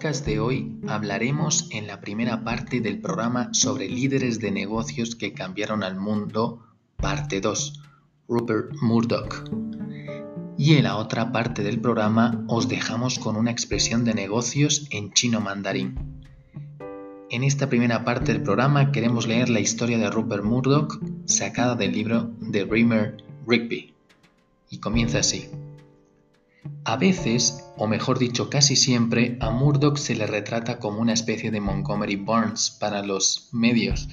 Podcast de hoy hablaremos en la primera parte del programa sobre líderes de negocios que cambiaron al mundo, parte 2, Rupert Murdoch. Y en la otra parte del programa os dejamos con una expresión de negocios en chino mandarín. En esta primera parte del programa queremos leer la historia de Rupert Murdoch sacada del libro de Reimer Rigby. Y comienza así. A veces, o mejor dicho casi siempre, a Murdoch se le retrata como una especie de Montgomery Burns para los medios.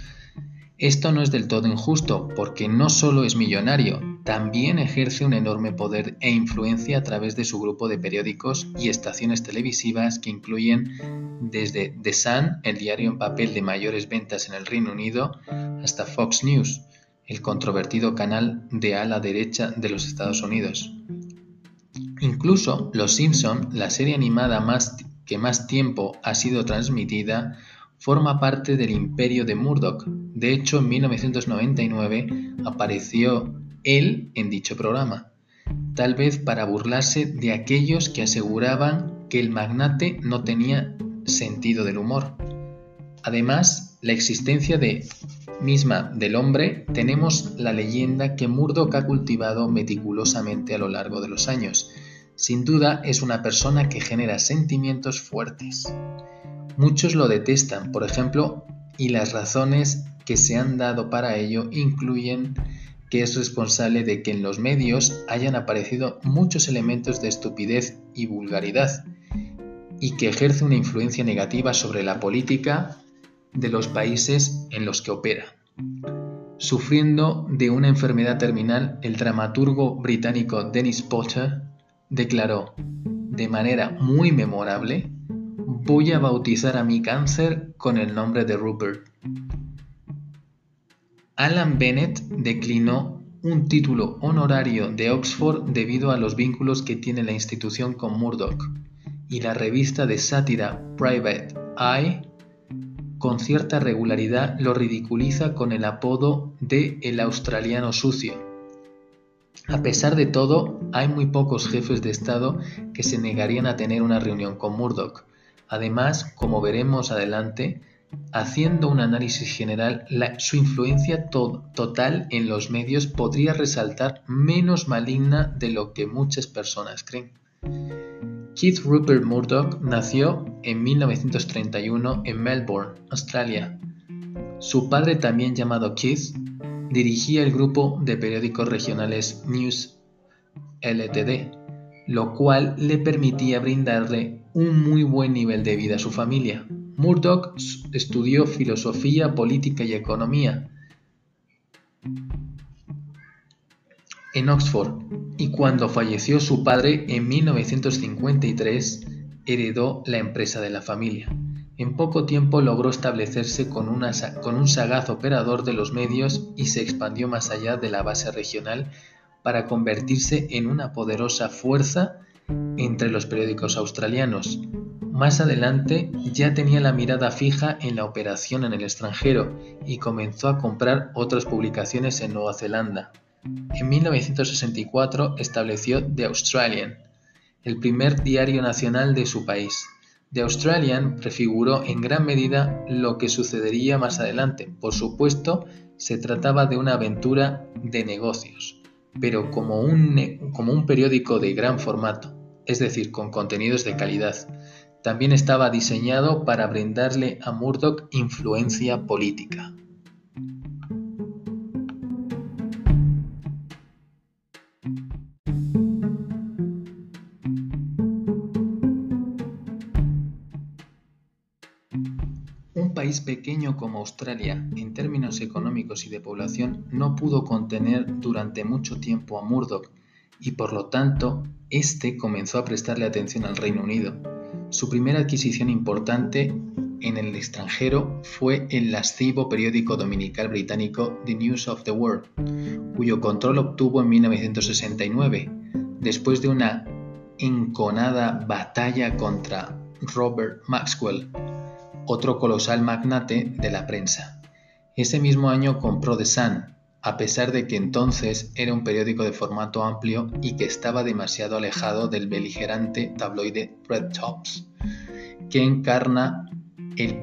Esto no es del todo injusto, porque no solo es millonario, también ejerce un enorme poder e influencia a través de su grupo de periódicos y estaciones televisivas que incluyen desde The Sun, el diario en papel de mayores ventas en el Reino Unido, hasta Fox News, el controvertido canal de ala derecha de los Estados Unidos. Incluso Los Simpson, la serie animada más que más tiempo ha sido transmitida, forma parte del imperio de Murdoch. De hecho, en 1999 apareció él en dicho programa, tal vez para burlarse de aquellos que aseguraban que el magnate no tenía sentido del humor. Además, la existencia de misma del hombre, tenemos la leyenda que Murdoch ha cultivado meticulosamente a lo largo de los años, sin duda es una persona que genera sentimientos fuertes. Muchos lo detestan, por ejemplo, y las razones que se han dado para ello incluyen que es responsable de que en los medios hayan aparecido muchos elementos de estupidez y vulgaridad, y que ejerce una influencia negativa sobre la política de los países en los que opera. Sufriendo de una enfermedad terminal, el dramaturgo británico Dennis Potter declaró, de manera muy memorable, voy a bautizar a mi cáncer con el nombre de Rupert. Alan Bennett declinó un título honorario de Oxford debido a los vínculos que tiene la institución con Murdoch, y la revista de sátira Private Eye con cierta regularidad lo ridiculiza con el apodo de el australiano sucio. A pesar de todo, hay muy pocos jefes de Estado que se negarían a tener una reunión con Murdoch. Además, como veremos adelante, haciendo un análisis general, su influencia total en los medios podría resaltar menos maligna de lo que muchas personas creen. Keith Rupert Murdoch nació en 1931 en Melbourne, Australia. Su padre, también llamado Keith, dirigía el grupo de periódicos regionales News Ltd, lo cual le permitía brindarle un muy buen nivel de vida a su familia. Murdoch estudió filosofía, política y economía en Oxford y cuando falleció su padre en 1953 heredó la empresa de la familia. En poco tiempo logró establecerse con, un sagaz operador de los medios y se expandió más allá de la base regional para convertirse en una poderosa fuerza entre los periódicos australianos. Más adelante ya tenía la mirada fija en la operación en el extranjero y comenzó a comprar otras publicaciones en Nueva Zelanda. En 1964 estableció The Australian, el primer diario nacional de su país. The Australian prefiguró en gran medida lo que sucedería más adelante. Por supuesto, se trataba de una aventura de negocios, pero como un, como un periódico de gran formato, es decir, con contenidos de calidad. También estaba diseñado para brindarle a Murdoch influencia política. País pequeño como Australia, en términos económicos y de población, no pudo contener durante mucho tiempo a Murdoch y por lo tanto, éste comenzó a prestarle atención al Reino Unido. Su primera adquisición importante en el extranjero fue el lascivo periódico dominical británico The News of the World, cuyo control obtuvo en 1969, después de una enconada batalla contra Robert Maxwell, otro colosal magnate de la prensa. Ese mismo año compró The Sun, a pesar de que entonces era un periódico de formato amplio y que estaba demasiado alejado del beligerante tabloide Red Tops, que encarna el,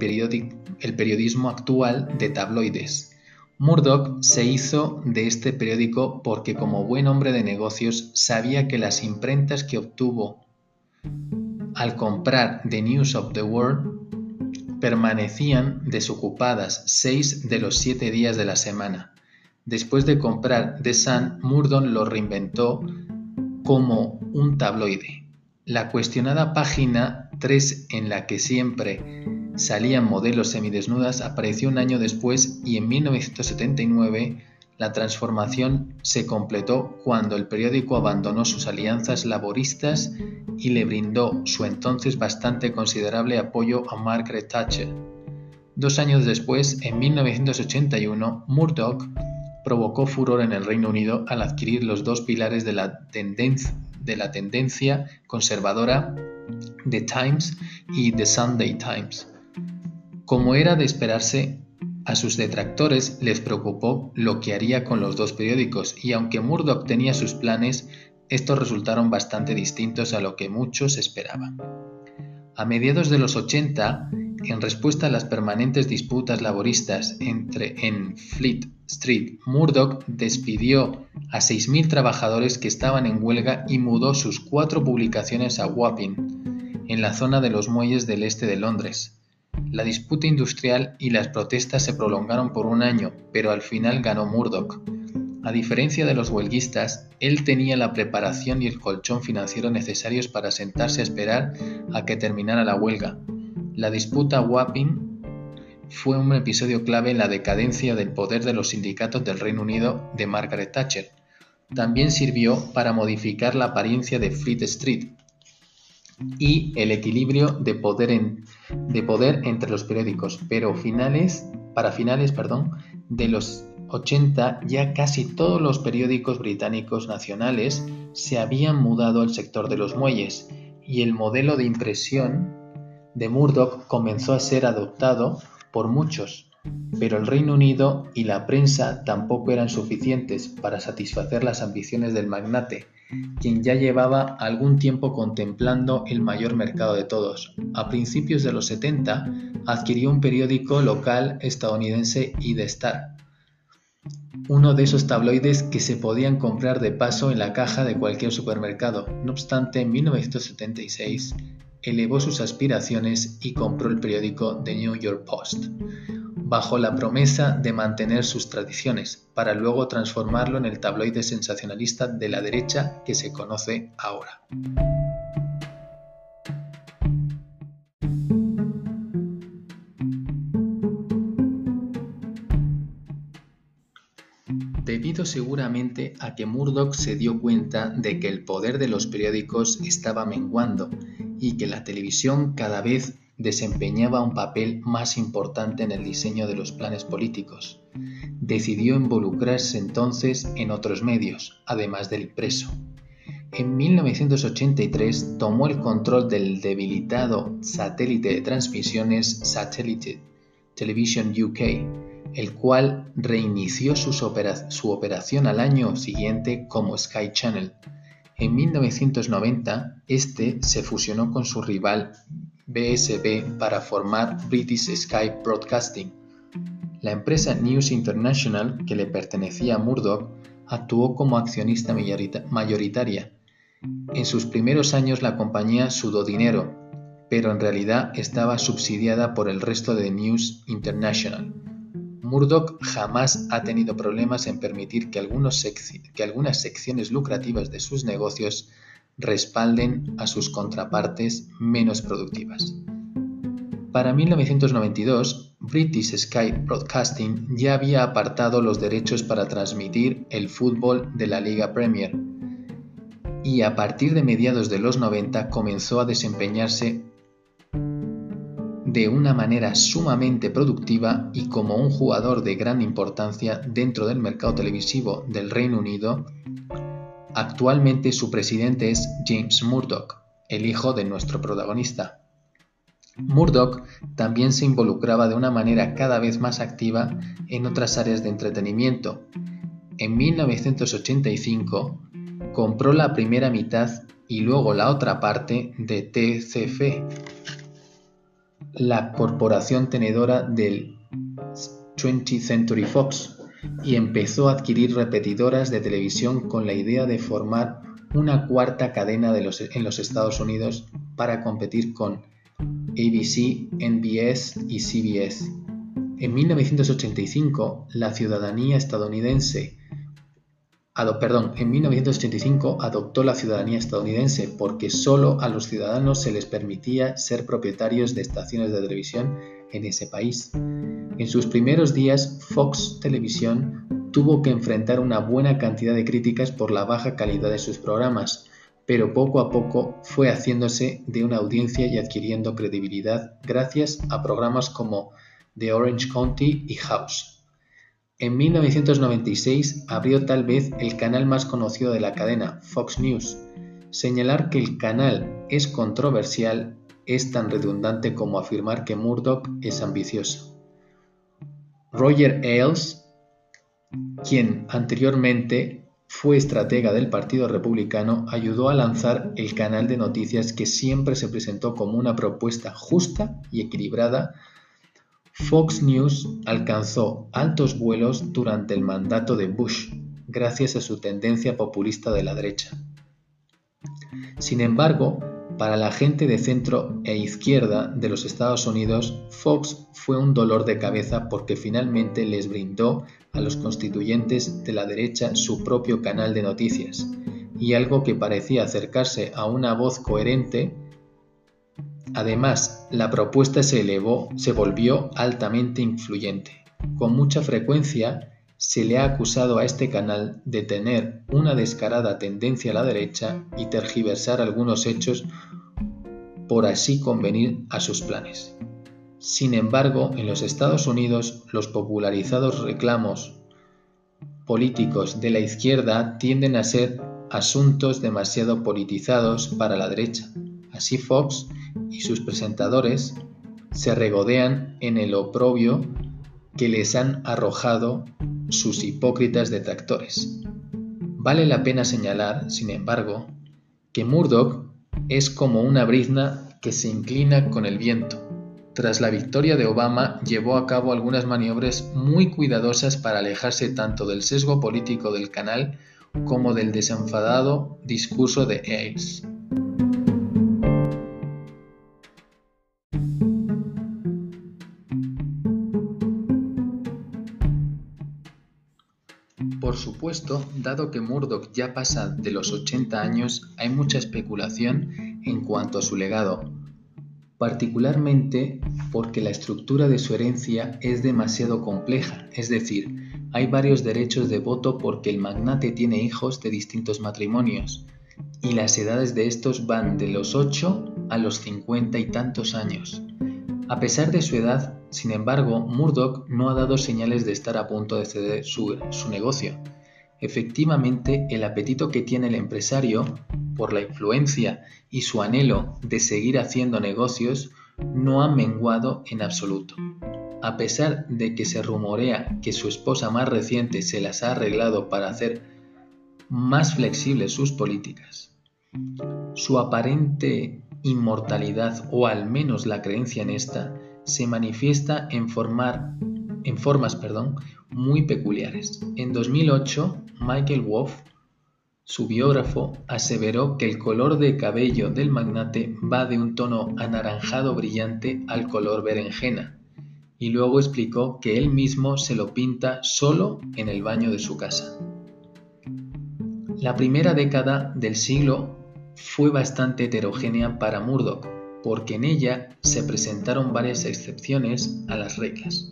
el periodismo actual de tabloides. Murdoch se hizo de este periódico porque como buen hombre de negocios sabía que las imprentas que obtuvo al comprar The News of the World permanecían desocupadas seis de los siete días de la semana. Después de comprar The Sun, Murdon lo reinventó como un tabloide. La cuestionada página 3 en la que siempre salían modelos semidesnudas apareció un año después y en 1979 la transformación se completó cuando el periódico abandonó sus alianzas laboristas y le brindó su entonces bastante considerable apoyo a Margaret Thatcher. Dos años después, en 1981, Murdoch provocó furor en el Reino Unido al adquirir los dos pilares de la, de la tendencia conservadora The Times y The Sunday Times. Como era de esperarse, a sus detractores les preocupó lo que haría con los dos periódicos y aunque Murdoch tenía sus planes, estos resultaron bastante distintos a lo que muchos esperaban. A mediados de los 80, en respuesta a las permanentes disputas laboristas entre en Fleet Street, Murdoch despidió a 6.000 trabajadores que estaban en huelga y mudó sus cuatro publicaciones a Wapping, en la zona de los muelles del este de Londres. La disputa industrial y las protestas se prolongaron por un año, pero al final ganó Murdoch. A diferencia de los huelguistas, él tenía la preparación y el colchón financiero necesarios para sentarse a esperar a que terminara la huelga. La disputa Wapping fue un episodio clave en la decadencia del poder de los sindicatos del Reino Unido de Margaret Thatcher. También sirvió para modificar la apariencia de Fleet Street, y el equilibrio de poder, de poder entre los periódicos, pero finales, para finales perdón, de los 80 ya casi todos los periódicos británicos nacionales se habían mudado al sector de los muelles y el modelo de impresión de Murdoch comenzó a ser adoptado por muchos, pero el Reino Unido y la prensa tampoco eran suficientes para satisfacer las ambiciones del magnate, quien ya llevaba algún tiempo contemplando el mayor mercado de todos. A principios de los 70 adquirió un periódico local estadounidense y The Star, uno de esos tabloides que se podían comprar de paso en la caja de cualquier supermercado. No obstante, en 1976 elevó sus aspiraciones y compró el periódico The New York Post, bajo la promesa de mantener sus tradiciones, para luego transformarlo en el tabloide sensacionalista de la derecha que se conoce ahora. Debido seguramente a que Murdoch se dio cuenta de que el poder de los periódicos estaba menguando y que la televisión cada vez desempeñaba un papel más importante en el diseño de los planes políticos. Decidió involucrarse entonces en otros medios, además del impreso. en 1983 tomó el control del debilitado satélite de transmisiones Satellite Television UK, el cual reinició su, operación al año siguiente como Sky Channel. En 1990, este se fusionó con su rival BSB para formar British Sky Broadcasting. La empresa News International, que le pertenecía a Murdoch, actuó como accionista mayoritaria. En sus primeros años la compañía sudó dinero, pero en realidad estaba subsidiada por el resto de News International. Murdoch jamás ha tenido problemas en permitir que, algunas secciones lucrativas de sus negocios respalden a sus contrapartes menos productivas. Para 1992, British Sky Broadcasting ya había apartado los derechos para transmitir el fútbol de la Liga Premier y a partir de mediados de los 90 comenzó a desempeñarse de una manera sumamente productiva y como un jugador de gran importancia dentro del mercado televisivo del Reino Unido, actualmente su presidente es James Murdoch, el hijo de nuestro protagonista. Murdoch también se involucraba de una manera cada vez más activa en otras áreas de entretenimiento. En 1985 compró la primera mitad y luego la otra parte de TCF, la corporación tenedora del 20th Century Fox y empezó a adquirir repetidoras de televisión con la idea de formar una cuarta cadena en los Estados Unidos para competir con ABC, NBS y CBS. En 1985, la ciudadanía estadounidense perdón, en 1985 adoptó la ciudadanía estadounidense porque solo a los ciudadanos se les permitía ser propietarios de estaciones de televisión en ese país. En sus primeros días, Fox Televisión tuvo que enfrentar una buena cantidad de críticas por la baja calidad de sus programas, pero poco a poco fue haciéndose de una audiencia y adquiriendo credibilidad gracias a programas como The Orange County y House. En 1996 abrió tal vez el canal más conocido de la cadena, Fox News. Señalar que el canal es controversial es tan redundante como afirmar que Murdoch es ambicioso. Roger Ailes, quien anteriormente fue estratega del Partido Republicano, ayudó a lanzar el canal de noticias que siempre se presentó como una propuesta justa y equilibrada Fox News alcanzó altos vuelos durante el mandato de Bush, gracias a su tendencia populista de la derecha. Sin embargo, para la gente de centro e izquierda de los Estados Unidos, Fox fue un dolor de cabeza porque finalmente les brindó a los constituyentes de la derecha su propio canal de noticias, y algo que parecía acercarse a una voz coherente Además, la propuesta se elevó, se volvió altamente influyente. Con mucha frecuencia se le ha acusado a este canal de tener una descarada tendencia a la derecha y tergiversar algunos hechos por así convenir a sus planes. Sin embargo, en los Estados Unidos los popularizados reclamos políticos de la izquierda tienden a ser asuntos demasiado politizados para la derecha. Así Fox y sus presentadores se regodean en el oprobio que les han arrojado sus hipócritas detractores. Vale la pena señalar, sin embargo, que Murdoch es como una brizna que se inclina con el viento. Tras la victoria de Obama, llevó a cabo algunas maniobras muy cuidadosas para alejarse tanto del sesgo político del canal como del desenfadado discurso de Ailes. Dado que Murdoch ya pasa de los 80 años, hay mucha especulación en cuanto a su legado, particularmente porque la estructura de su herencia es demasiado compleja, es decir, hay varios derechos de voto porque el magnate tiene hijos de distintos matrimonios, y las edades de estos van de los 8 a los 50 y tantos años. A pesar de su edad, sin embargo, Murdoch no ha dado señales de estar a punto de ceder su, negocio. Efectivamente el apetito que tiene el empresario por la influencia y su anhelo de seguir haciendo negocios no ha menguado en absoluto. A pesar de que se rumorea que su esposa más reciente se las ha arreglado para hacer más flexibles sus políticas, su aparente inmortalidad o al menos la creencia en esta se manifiesta en, formar, en formas perdón, muy peculiares. En 2008, Michael Wolff, su biógrafo, aseveró que el color de cabello del magnate va de un tono anaranjado brillante al color berenjena, y luego explicó que él mismo se lo pinta solo en el baño de su casa. La primera década del siglo fue bastante heterogénea para Murdoch, porque en ella se presentaron varias excepciones a las reglas.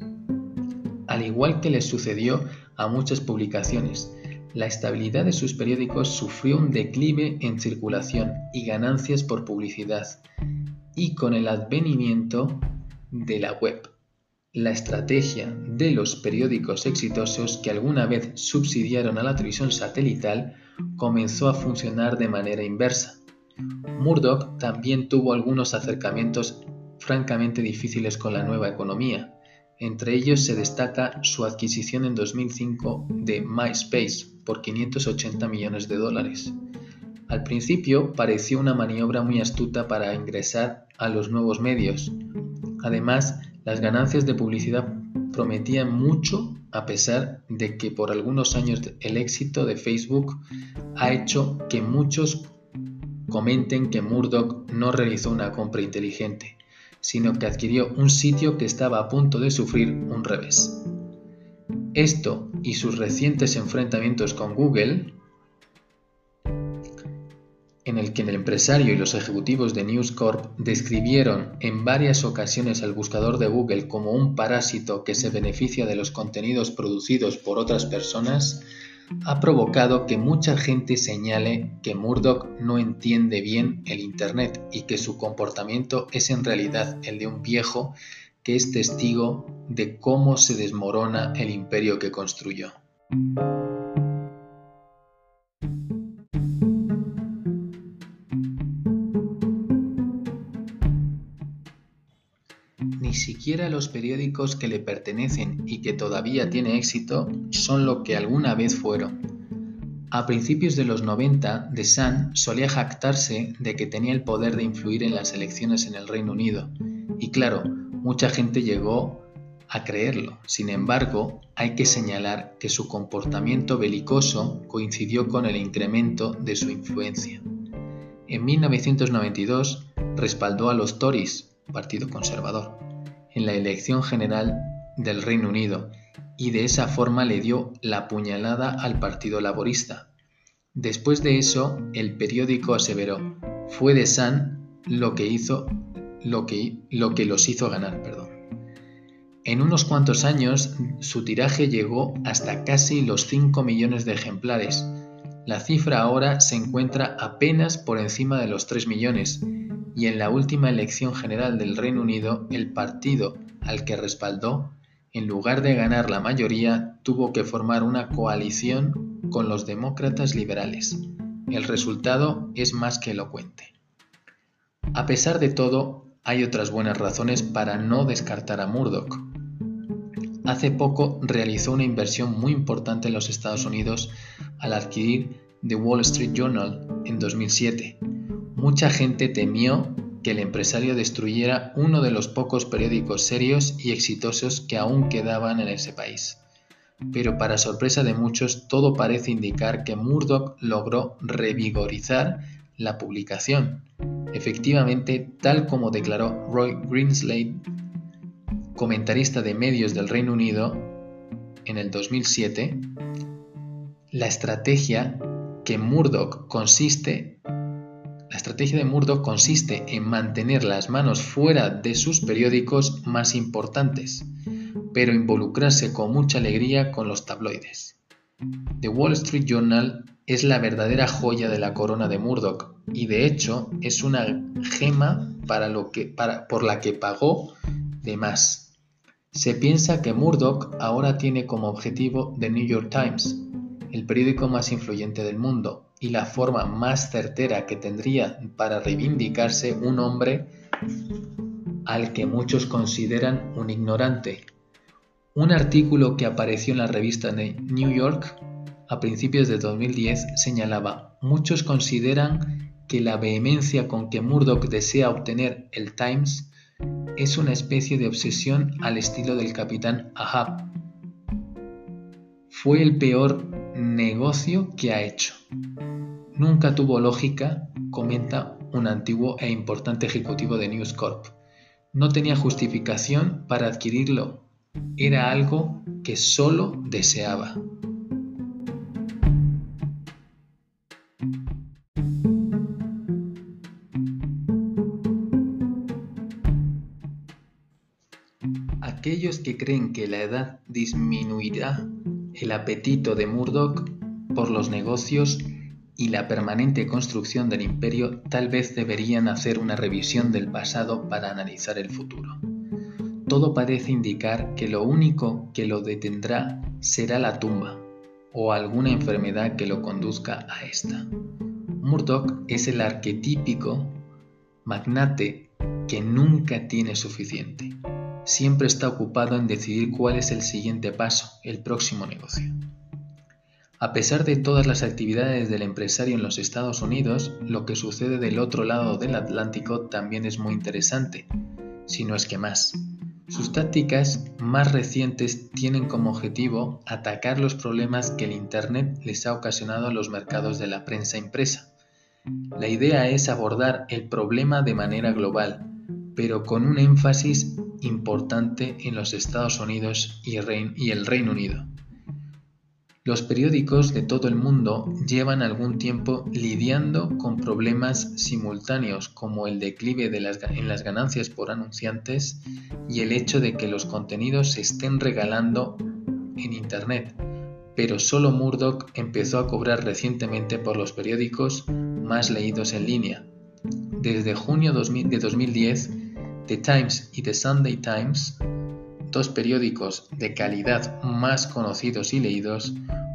Al igual que le sucedió a muchas publicaciones, la estabilidad de sus periódicos sufrió un declive en circulación y ganancias por publicidad, y con el advenimiento de la web. La estrategia de los periódicos exitosos que alguna vez subsidiaron a la televisión satelital comenzó a funcionar de manera inversa. Murdoch también tuvo algunos acercamientos francamente difíciles con la nueva economía. Entre ellos se destaca su adquisición en 2005 de MySpace por 580 millones de dólares. Al principio pareció una maniobra muy astuta para ingresar a los nuevos medios. Además, las ganancias de publicidad prometían mucho a pesar de que por algunos años el éxito de Facebook ha hecho que muchos comenten que Murdoch no realizó una compra inteligente, sino que adquirió un sitio que estaba a punto de sufrir un revés. Esto y sus recientes enfrentamientos con Google en el que el empresario y los ejecutivos de News Corp describieron en varias ocasiones al buscador de Google como un parásito que se beneficia de los contenidos producidos por otras personas, ha provocado que mucha gente señale que Murdoch no entiende bien el Internet y que su comportamiento es en realidad el de un viejo que es testigo de cómo se desmorona el imperio que construyó. Siquiera los periódicos que le pertenecen y que todavía tiene éxito son lo que alguna vez fueron. A principios de los 90, The Sun solía jactarse de que tenía el poder de influir en las elecciones en el Reino Unido. Y claro, mucha gente llegó a creerlo. Sin embargo, hay que señalar que su comportamiento belicoso coincidió con el incremento de su influencia. En 1992 respaldó a los Tories, Partido Conservador, en la elección general del Reino Unido y de esa forma le dio la puñalada al Partido Laborista. Después de eso, el periódico aseveró, fue de Sun lo que hizo lo que, lo que los hizo ganar, perdón. En unos cuantos años, su tiraje llegó hasta casi los 5 millones de ejemplares. La cifra ahora se encuentra apenas por encima de los 3 millones y en la última elección general del Reino Unido el partido al que respaldó, en lugar de ganar la mayoría, tuvo que formar una coalición con los demócratas liberales. El resultado es más que elocuente. A pesar de todo, hay otras buenas razones para no descartar a Murdoch. Hace poco realizó una inversión muy importante en los Estados Unidos al adquirir The Wall Street Journal en 2007 Mucha gente temió que el empresario destruyera uno de los pocos periódicos serios y exitosos que aún quedaban en ese país. Pero para sorpresa de muchos, todo parece indicar que Murdoch logró revigorizar la publicación. Efectivamente, tal como declaró Roy Greenslade, comentarista de medios del Reino Unido, en el 2007, la estrategia que Murdoch consiste la estrategia de Murdoch consiste en mantener las manos fuera de sus periódicos más importantes, pero involucrarse con mucha alegría con los tabloides. The Wall Street Journal es la verdadera joya de la corona de Murdoch y de hecho es una gema para lo que, por la que pagó de más. Se piensa que Murdoch ahora tiene como objetivo The New York Times, el periódico más influyente del mundo y la forma más certera que tendría para reivindicarse un hombre al que muchos consideran un ignorante. Un artículo que apareció en la revista de New York a principios de 2010 señalaba, muchos consideran que la vehemencia con que Murdoch desea obtener el Times es una especie de obsesión al estilo del capitán Ahab. Fue el peor negocio que ha hecho. Nunca tuvo lógica, comenta un antiguo e importante ejecutivo de News Corp. No tenía justificación para adquirirlo. Era algo que solo deseaba. Aquellos que creen que la edad disminuirá el apetito de Murdoch por los negocios y la permanente construcción del imperio tal vez deberían hacer una revisión del pasado para analizar el futuro. Todo parece indicar que lo único que lo detendrá será la tumba o alguna enfermedad que lo conduzca a esta. Murdoch es el arquetípico magnate que nunca tiene suficiente siempre está ocupado en decidir cuál es el siguiente paso, el próximo negocio. A pesar de todas las actividades del empresario en los Estados Unidos, lo que sucede del otro lado del Atlántico también es muy interesante, si no es que más. Sus tácticas más recientes tienen como objetivo atacar los problemas que el Internet les ha ocasionado a los mercados de la prensa impresa. La idea es abordar el problema de manera global, pero con un énfasis importante en los Estados Unidos y el Reino Unido. Los periódicos de todo el mundo llevan algún tiempo lidiando con problemas simultáneos como el declive en las ganancias por anunciantes y el hecho de que los contenidos se estén regalando en Internet, pero solo Murdoch empezó a cobrar recientemente por los periódicos más leídos en línea. Desde junio de 2010, The Times y The Sunday Times, dos periódicos de calidad más conocidos y leídos,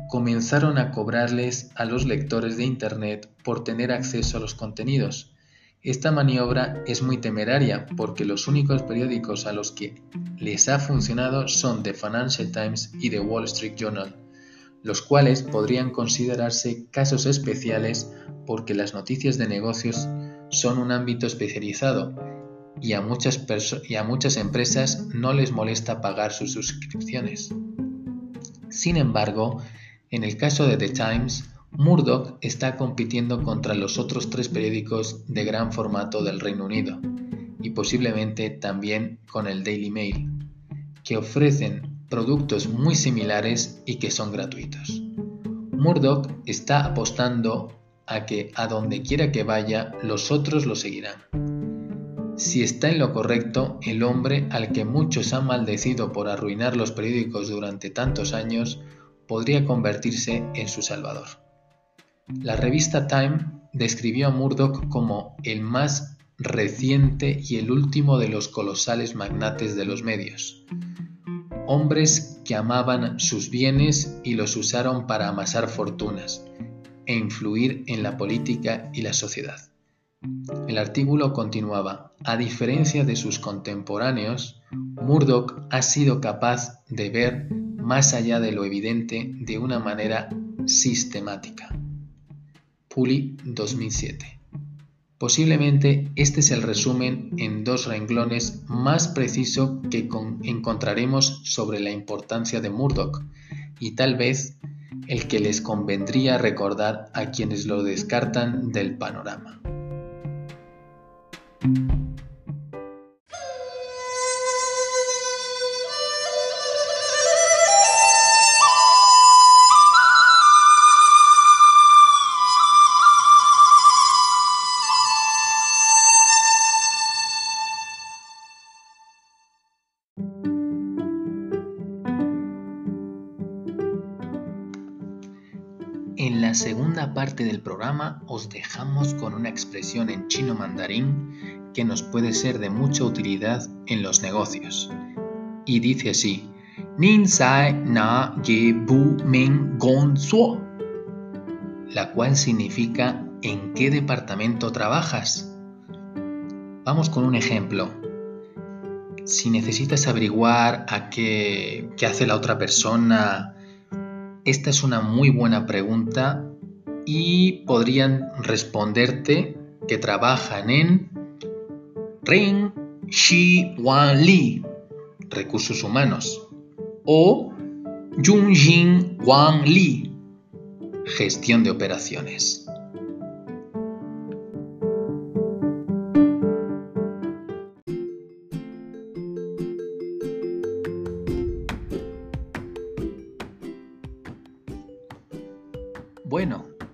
comenzaron a cobrarles a los lectores de Internet por tener acceso a los contenidos. Esta maniobra es muy temeraria porque los únicos periódicos a los que les ha funcionado son The Financial Times y The Wall Street Journal, los cuales podrían considerarse casos especiales porque las noticias de negocios son un ámbito especializado y a muchas, y a muchas empresas no les molesta pagar sus suscripciones. Sin embargo, en el caso de The Times, Murdoch está compitiendo contra los otros tres periódicos de gran formato del Reino Unido y posiblemente también con el Daily Mail, que ofrecen productos muy similares y que son gratuitos. Murdoch está apostando a que a donde quiera que vaya, los otros lo seguirán. Si está en lo correcto, el hombre al que muchos han maldecido por arruinar los periódicos durante tantos años podría convertirse en su salvador. La revista Time describió a Murdoch como el más reciente y el último de los colosales magnates de los medios. Hombres que amaban sus bienes y los usaron para amasar fortunas e influir en la política y la sociedad. El artículo continuaba: A diferencia de sus contemporáneos, Murdoch ha sido capaz de ver más allá de lo evidente de una manera sistemática. Puli 2007. Posiblemente este es el resumen en dos renglones más preciso que encontraremos sobre la importancia de Murdoch y tal vez el que les convendría recordar a quienes lo descartan del panorama. Programa os dejamos con una expresión en chino mandarín que nos puede ser de mucha utilidad en los negocios. Y dice así, Nin sai na ye bu ming gong suo la cual significa ¿en qué departamento trabajas? Vamos con un ejemplo. Si necesitas averiguar a qué hace la otra persona, esta es una muy buena pregunta y podrían responderte que trabajan en Ring Shi Wan Li, recursos humanos, o Junjin Wang Li, gestión de operaciones. Bueno,